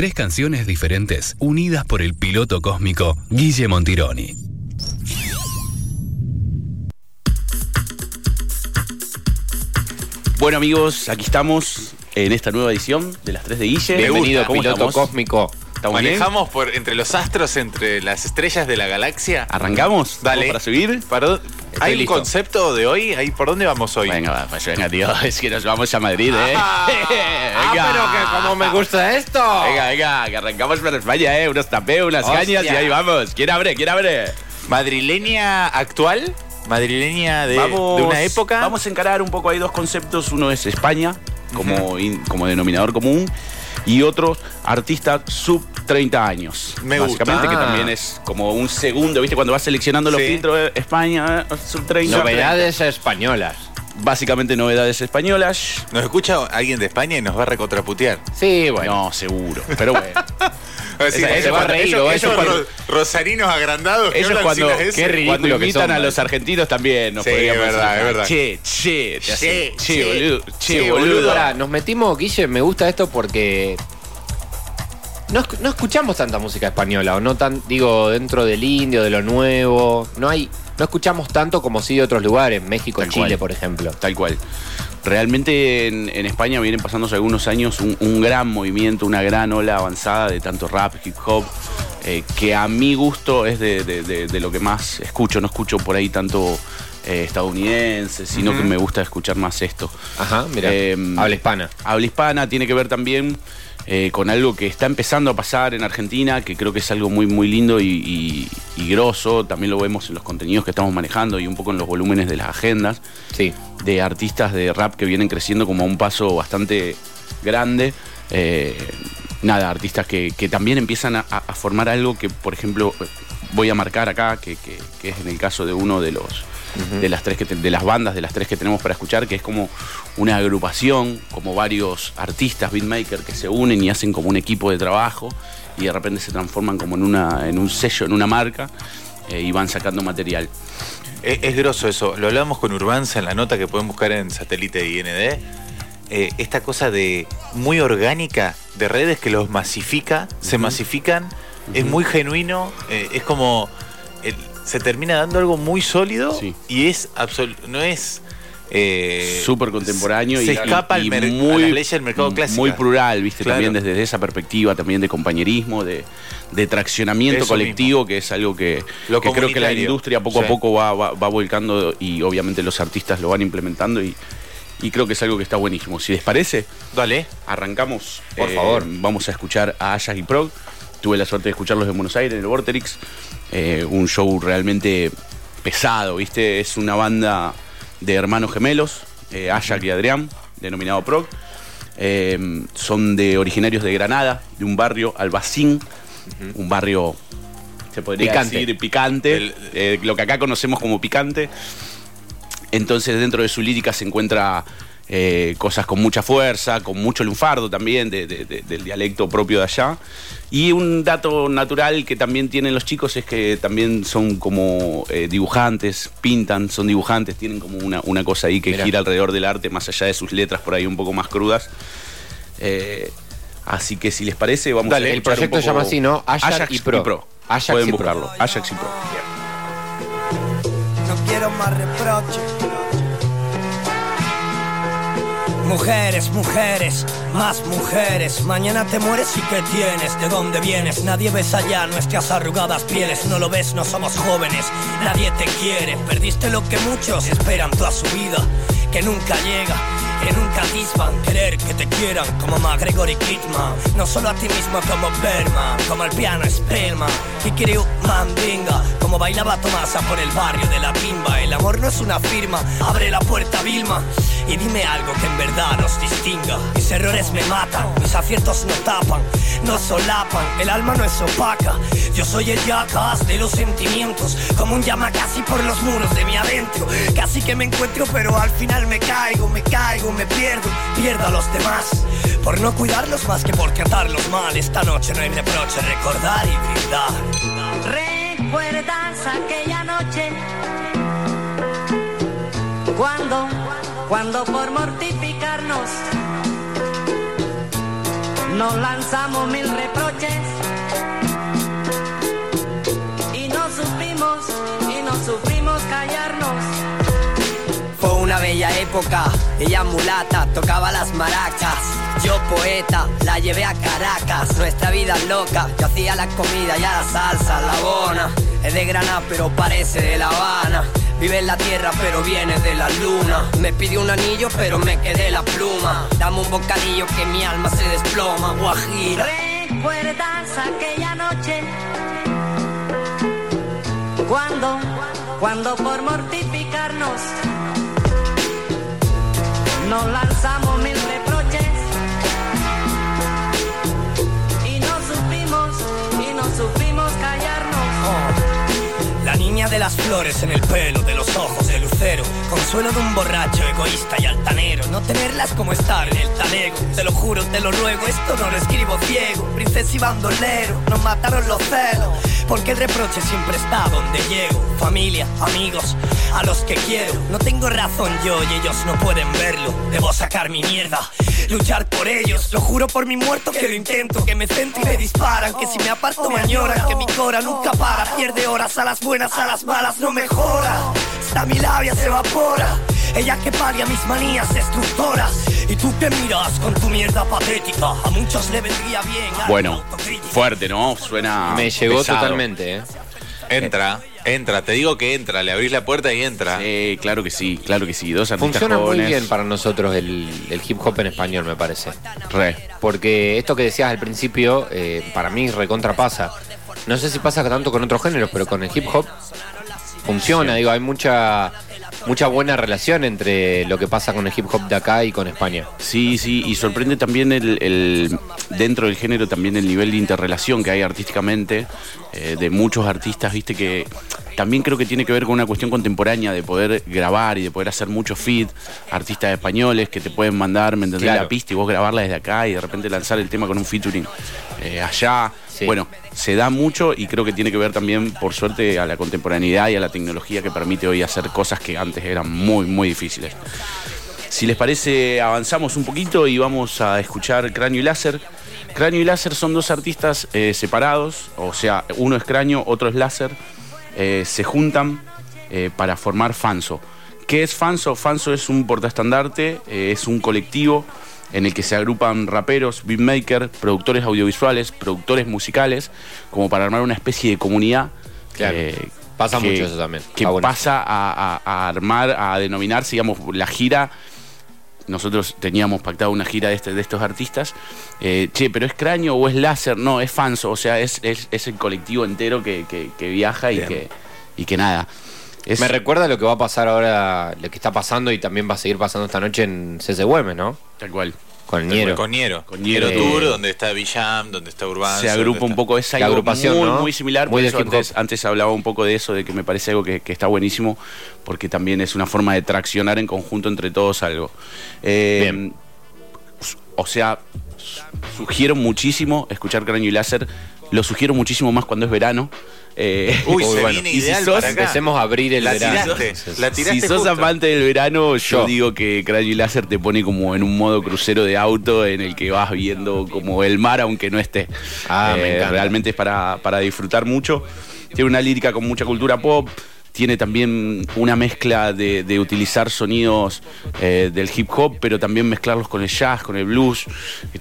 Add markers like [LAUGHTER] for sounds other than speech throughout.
Tres canciones diferentes unidas por el piloto cósmico Guille Montironi. Bueno amigos, aquí estamos en esta nueva edición de las 3 de Guille. Bienvenido, ¿Cómo piloto estamos? cósmico. Manejamos por entre los astros, entre las estrellas de la galaxia. ¿Arrancamos? Dale. ¿Vamos para subir? Para- ¿Hay un listo. concepto de hoy? ¿Ahí ¿Por dónde vamos hoy? Venga, pues venga, tío, [LAUGHS] es que nos vamos a Madrid, ¿eh? [LAUGHS] Ah, pero que como me gusta esto. Venga, venga, que arrancamos para España, ¿eh? Unos tapés, unas Hostia. cañas y ahí vamos. ¿Quién abre? ¿Quién abre? ¿Madrileña actual? ¿Madrileña de, de una época? Vamos a encarar un poco, hay dos conceptos. Uno es España, como, in- como denominador común, y otro, artista sub 30 años. Me gusta. Básicamente, que Ah. también es como un segundo, ¿viste? Cuando vas seleccionando los Sí. filtros, eh, España, eh, sub 30. Novedades españolas. Básicamente novedades españolas. Nos escucha alguien de España y nos va a recontraputear. Sí, bueno. No, seguro. Pero bueno. [LAUGHS] Va a decir, Esa- "Esos esa cuando- reír, eso- cuando- ro- rosarinos agrandados que Ellos cuando, qué ridículo que son, a los argentinos también nos Sí, podríamos es verdad, decir, es verdad. Che, che, Che, che, che, boludo, che, che, boludo. boludo. Pará, nos metimos, Guille, me gusta esto porque no, no escuchamos tanta música española, o no tan, digo, dentro del indio, de lo nuevo. No hay, no escuchamos tanto como sí de otros lugares, México, Tal Chile, cual. por ejemplo. Tal cual. Realmente en, en España vienen pasándose algunos años un, un gran movimiento, una gran ola avanzada de tanto rap, hip hop, eh, que a mi gusto es de, de- de- de lo que más escucho. No escucho por ahí tanto eh, estadounidense, sino que me gusta escuchar más esto. Ajá, mira. Em, habla hispana. Habla hispana tiene que ver también eh, con algo que está empezando a pasar en Argentina, que creo que es algo muy, muy lindo y, y, y grosso. También lo vemos en los contenidos que estamos manejando y un poco en los volúmenes de las agendas Sí. de artistas de rap que vienen creciendo como a un paso bastante grande. Eh, nada, artistas que, que también empiezan a, a formar algo que, por ejemplo, voy a marcar acá, que, que- que es en el caso de uno de los de las tres que te- de las bandas de las tres que tenemos para escuchar, que es como una agrupación, como varios artistas, beatmakers que se unen y hacen como un equipo de trabajo y de repente se transforman como en una en un sello, en una marca eh, y van sacando material. Es, es grosso eso. Lo hablamos con Urbanza en la nota que pueden buscar en satélite IND. Eh, esta cosa de muy orgánica de redes que los masifica, se masifican, es muy genuino, eh, es como se termina dando algo muy sólido Sí. y es no es eh, súper contemporáneo se y, escapa y a muy, del mercado clásico. Muy plural, viste, Claro. también desde esa perspectiva, también de compañerismo, de, de traccionamiento Eso colectivo, que es algo que, Lo que creo que la industria poco a poco va, va, va volcando y obviamente los artistas lo van implementando y, y creo que es algo que está buenísimo. Si les parece, Dale. arrancamos. eh, Por favor. Vamos a escuchar a Ajax y Prog. Tuve la suerte de escucharlos en Buenos Aires, en el Vorterix. Eh, un show realmente pesado, ¿viste? Es una banda de hermanos gemelos, eh, y Adrián, denominado Prog. Eh, son de originarios de Granada, de un barrio, Albacín, un barrio, se podría Picante. decir, picante, El- eh, lo que acá conocemos como picante. Entonces dentro de su lírica se encuentra eh, cosas con mucha fuerza, con mucho lunfardo también, de- de- de- del dialecto propio de allá. Y un dato natural que también tienen los chicos es que también son como eh, dibujantes, pintan, son dibujantes, tienen como una, una cosa ahí que Mirá. gira alrededor del arte, más allá de sus letras por ahí un poco más crudas. Eh, así que si les parece, vamos Dale, a el escuchar un proyecto se poco llama así, ¿no? Ajax y Pro. Ajax Pueden y Pro. buscarlo, Ajax y Pro. No quiero más reproches. Mujeres, mujeres, más mujeres. Mañana te mueres y qué tienes, de dónde vienes. Nadie ves allá nuestras arrugadas pieles. No lo ves, no somos jóvenes. Nadie te quiere. Perdiste lo que muchos esperan toda su vida, que nunca llega. Que nunca atisban querer que te quieran como McGregor y Kidman. No solo a ti mismo como Berman Como el piano Spellman. Kikiriu Mandinga Como bailaba Tomasa por el barrio de la bimba El amor no es una firma Abre la puerta Vilma. Y dime algo que en verdad nos distinga. Mis errores me matan Mis aciertos no tapan No solapan. El alma no es opaca. Yo soy el jackass de los sentimientos Como un llama casi por los muros de mi adentro. Casi que me encuentro pero al final me caigo Me caigo, me pierdo Pierdo a los demás. Por no cuidarlos más que por tratarlos mal. Esta noche no hay reproche Recordar y brindar. ¿Recuerdas aquella noche? Cuando, cuando por mortificarnos Nos lanzamos mil reproches Bella época, ella mulata, tocaba las maracas. Yo poeta, la llevé a Caracas, nuestra vida loca. Yo hacía la comida y a la salsa, la bona. Es de Granada pero parece de La Habana. Vive en la tierra pero viene de la luna. Me pidió un anillo pero me quedé la pluma. Dame un bocadillo que mi alma se desploma, guajira. ¿Recuerdas aquella noche? Cuando, cuando por mortificarnos nos lanzamos mil reproches y no supimos, y no supimos callarnos. La niña de las flores en el pelo, de los ojos de Consuelo de un borracho egoísta y altanero. No tenerlas como estar en el talego. Te lo juro, te lo ruego, esto no lo escribo ciego. Princesa y bandolero, nos mataron los celos. Porque el reproche siempre está donde llego. Familia, amigos, a los que quiero. No tengo razón yo y ellos no pueden verlo. Debo sacar mi mierda, luchar por ellos. Lo juro por mi muerto que lo intento. Que me centro y me disparan. Que si me aparto me añoran. Que mi cora nunca para. Pierde horas a las buenas, a las malas no mejora. Hasta mi labia se evapora. Ella que mis manías destructoras. Y tú que miras con tu mierda patética. A muchos le vendría bien. Bueno, fuerte, ¿no? Suena. Me llegó pesado. totalmente, ¿eh? Entra, entra, te digo que entra, le abrís la puerta y entra. Sí, claro que sí, claro que sí. Dos artistas Funciona muy jóvenes. bien para nosotros el, el hip hop en español, me parece. Re. Porque esto que decías al principio, eh, para mí recontra pasa. No sé si pasa tanto con otros géneros, pero con el hip hop funciona. Digo, hay mucha mucha buena relación entre lo que pasa con el hip hop de acá y con España. Sí, sí, y sorprende también el, el- dentro del género también el nivel de interrelación que hay artísticamente eh, de muchos artistas, viste que también creo que tiene que ver con una cuestión contemporánea de poder grabar y de poder hacer muchos feed, artistas españoles que te pueden mandar, ¿me entendés? Claro. La pista y vos grabarla desde acá y de repente lanzar el tema con un featuring eh, allá. Sí. Bueno, se da mucho y creo que tiene que ver también, por suerte, a la contemporaneidad y a la tecnología que permite hoy hacer cosas que antes eran muy, muy difíciles. Si les parece, avanzamos un poquito y vamos a escuchar Cráneo y Láser. Cráneo y Láser son dos artistas eh, separados, o sea, uno es Cráneo, otro es Láser. Eh, se juntan eh, para formar Fanso. ¿Qué es Fanso? Fanso es un portaestandarte, eh, es un colectivo en el que se agrupan raperos, beatmakers, productores audiovisuales, productores musicales, como para armar una especie de comunidad. Claro. Pasa mucho eso también. Que Ah, bueno. pasa a, a- a armar, a denominarse, digamos, la gira. Nosotros teníamos pactado una gira de, este- de estos artistas. Eh, che, pero es cráneo o es láser, no, es fanso. O sea, es, es- es el colectivo entero que, que- que viaja y Bien. que, y que nada. Es- Me recuerda lo que va a pasar ahora, lo que está pasando y también va a seguir pasando esta noche en CCUM, ¿no? tal cual. Con Niero. Con Niero. Con Niero. Niero Tour, Eh, donde está Villam, donde está Urbano. se agrupa un poco, es algo agrupación, muy, ¿no? muy similar. Muy por eso antes, antes hablaba un poco de eso, de que me parece algo que, que está buenísimo, porque también es una forma de traccionar en conjunto entre todos algo. Eh, Bien. O sea, su- sugiero muchísimo escuchar Cráneo y Láser. Lo sugiero muchísimo más cuando es verano. Eh, Uy, [LAUGHS] se bueno, viene y si sos- para acá. Empecemos a abrir el La verano. tiraste, la tiraste si sos justo. amante del verano, yo, Yo. digo que Cráneo y Láser te pone como en un modo crucero de auto en el que vas viendo como el mar aunque no esté. Ah, Eh. Realmente es para, para disfrutar mucho. Tiene una lírica con mucha cultura pop. Tiene también una mezcla de, de utilizar sonidos eh, del hip hop, pero también mezclarlos con el jazz, con el blues.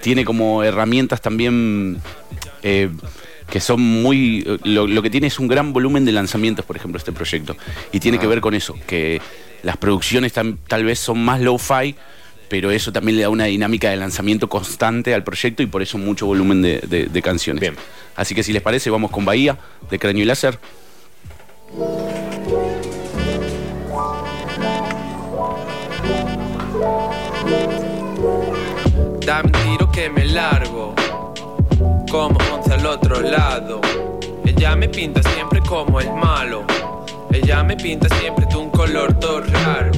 Tiene como herramientas también eh, que son muy... Lo, lo que tiene es un gran volumen de lanzamientos, por ejemplo, este proyecto. Y tiene que ver con eso, que las producciones tal vez son más low-fi, pero eso también le da una dinámica de lanzamiento constante al proyecto y por eso mucho volumen de, de- de canciones. Bien. Así que si les parece, vamos con Bahía, de Cráneo y Láser. Dame un tiro que me largo, como once al otro lado. Ella me pinta siempre como el malo. Ella me pinta siempre de un color todo raro.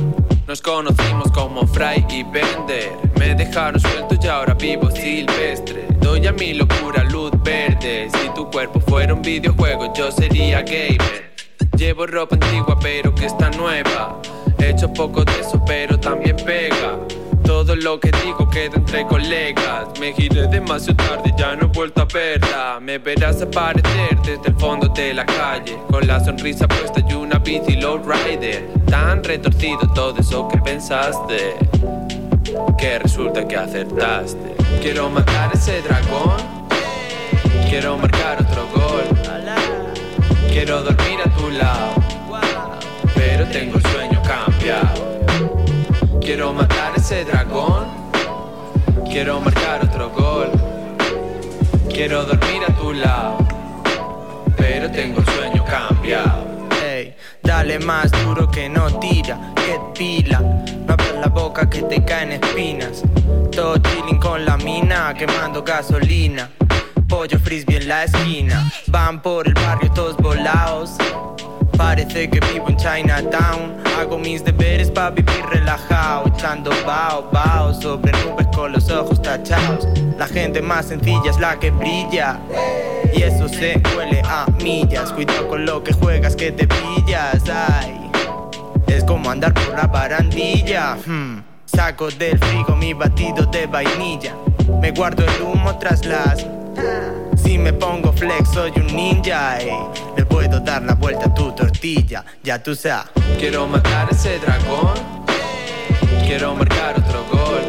Nos conocimos como Fry y Bender. Me dejaron suelto y ahora vivo silvestre. Doy a mi locura luz verde. Si tu cuerpo fuera un videojuego, yo sería gamer. Llevo ropa antigua pero que está nueva. He hecho poco de eso pero también pega. Todo lo que digo queda entre colegas. Me giré demasiado tarde, ya no he vuelto a verla. Me verás aparecer desde el fondo de la calle. Con la sonrisa puesta y una bici low rider. Tan retorcido todo eso que pensaste. Que resulta que acertaste. Quiero matar ese dragón. Quiero marcar otro gol. Quiero dormir a tu lado. Pero tengo el sueño cambiado. Quiero matar ese dragón. Quiero marcar otro gol. Quiero dormir a tu lado. Pero tengo el sueño cambiado. Ey, dale más duro que no tira, que pila. No abras la boca que te caen espinas. Todo chilling con la mina, quemando gasolina. Pollo frisbee en la esquina. Van por el barrio todos volados. Parece que vivo en Chinatown. Hago mis deberes para vivir relajado. Echando bao, bao sobre nubes con los ojos tachados. La gente más sencilla es la que brilla. Y eso se huele a millas. Cuidado con lo que juegas que te pillas. Ay, es como andar por la barandilla. Hmm. Saco del frigo mi batido de vainilla. Me guardo el humo tras las. Si me pongo flex soy un ninja. Dar la vuelta a tu tortilla. Ya tú sabes. Quiero matar ese dragón. Quiero marcar otro gol.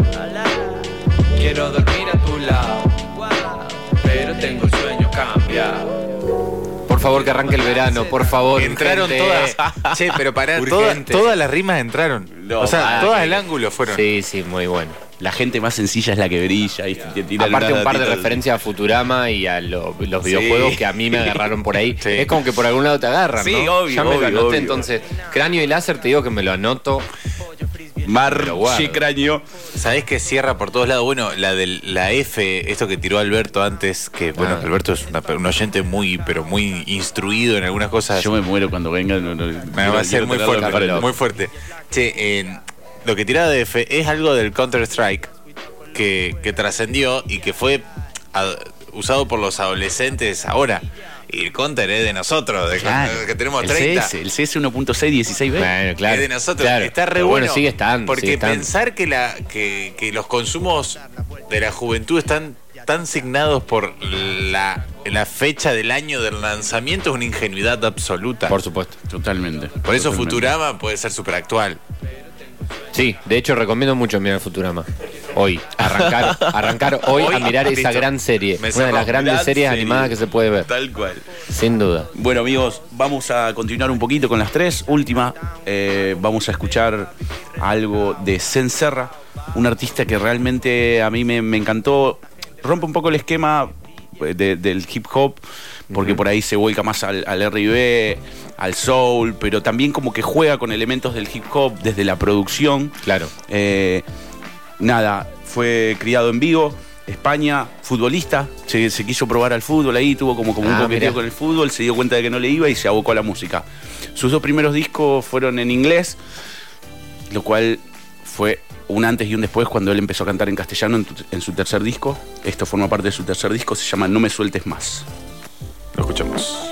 Quiero dormir a tu lado. Pero tengo el sueño cambiado. Por favor, que arranque el verano, por favor. Entraron urgente. todas. [LAUGHS] Che, pero pará, todas, las rimas entraron. No, o sea, ah, todas que- el ángulo fueron. Sí, sí, muy bueno. La gente más sencilla es la que brilla y te Aparte un par de referencias a Futurama y a lo- los videojuegos que a mí me [LAUGHS] agarraron por ahí. Sí. Es como que por algún lado te agarran, Sí, ¿no? obvio, ya me obvio, lo anoté, obvio. entonces cráneo y láser te digo que me lo anoto. Guarda. cráneo. ¿Sabés que cierra por todos lados? Bueno, la de la F, esto que tiró Alberto antes, que bueno, Ah. Alberto es una- un oyente muy, pero muy instruido en algunas cosas. Yo me muero cuando vengan. No, no, Me va a ser muy fuerte, muy fuerte. Che, en- lo que tiraba de F es algo del Counter-Strike que, que trascendió y que fue usado por los adolescentes ahora. Y el Counter es de nosotros, de Claro. [LAUGHS] que tenemos el 30. CS, el CS 1.6 16B. Bueno, claro. es de nosotros. claro. Está re Pero bueno. Bueno, sigue estando. Porque sigue estando. pensar que, la, que, que los consumos de la juventud están tan signados por la, la fecha del año del lanzamiento es una ingenuidad absoluta. Por supuesto. Totalmente. Por eso Totalmente. Futurama puede ser súper actual. Sí, de hecho recomiendo mucho mirar Futurama. Hoy. Arrancar, [LAUGHS] arrancar hoy, Hoy, a mirar esa gran serie. Me Una de las grandes Gran series serie. animadas que se puede ver. Tal cual. Sin duda. Bueno amigos, vamos a continuar un poquito con las tres. Última, eh, vamos a escuchar algo de Zen Serra, un artista que realmente a mí me, me encantó. Rompe un poco el esquema eh, de- del hip hop, porque por ahí se vuelca más al, al R&B, al soul, pero también como que juega con elementos del hip hop desde la producción. Claro. Eh, nada, fue criado en Vigo, España, futbolista, se, se quiso probar al fútbol ahí, tuvo como, como un Ah, coqueteo con el fútbol, se dio cuenta de que no le iba y se abocó a la música. Sus dos primeros discos fueron en inglés, lo cual fue un antes y un después cuando él empezó a cantar en castellano en, tu- en su tercer disco. Esto forma parte de su tercer disco, se llama No me sueltes más. Lo escuchamos.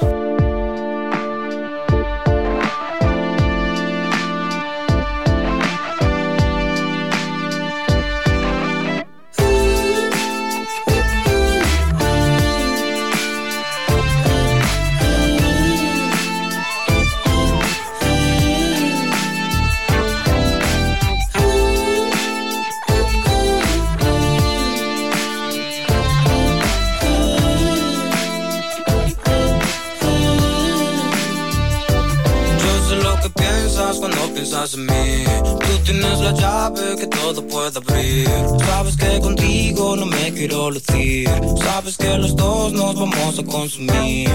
Sabes que contigo no me quiero lucir. Sabes que los dos nos vamos a consumir.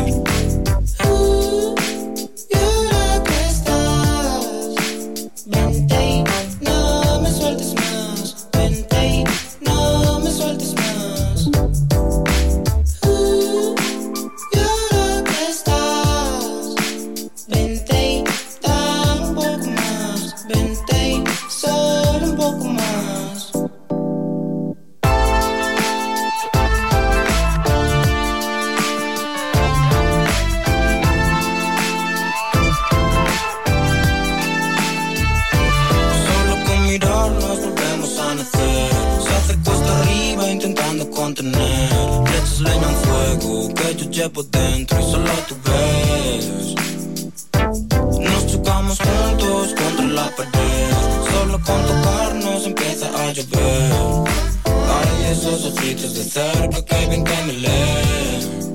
Llevo dentro y solo tú ves. Nos chocamos juntos contra la pared. Solo con tocarnos empieza a llover. Hay esos ojitos de cerca que ven que me leen.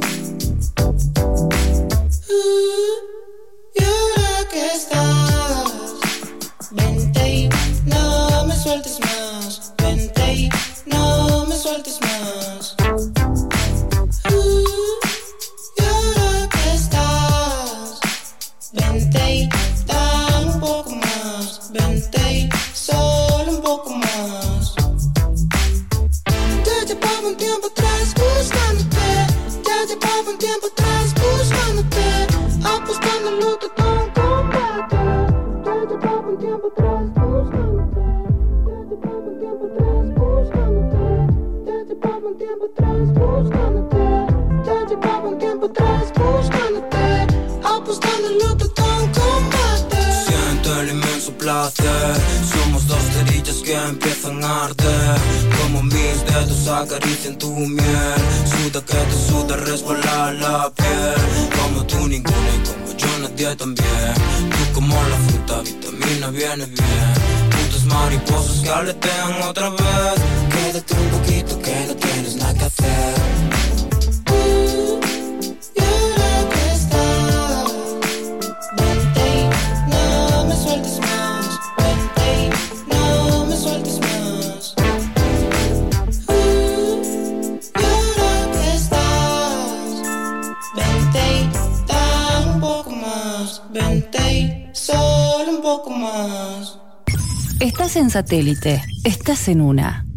Somos dos cerillas que empiezan a arder. Como mis dedos acarician tu miel. Suda que te suda, resbala la piel. Como tú ninguna y como yo nadie también. Tú como la fruta, vitamina viene bien. Putas mariposas que aletean otra vez. Quédate un poquito que no tienes nada que hacer. En satélite. Estás en una.